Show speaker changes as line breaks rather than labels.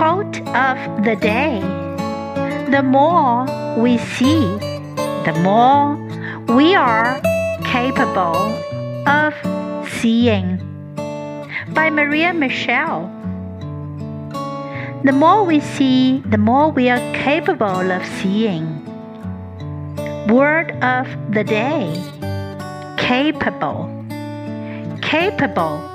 Quote of the day The more we see, the more we are capable of seeing. By Maria Mitchell. The more we see, the more we are capable of seeing. Word of the day capable. Capable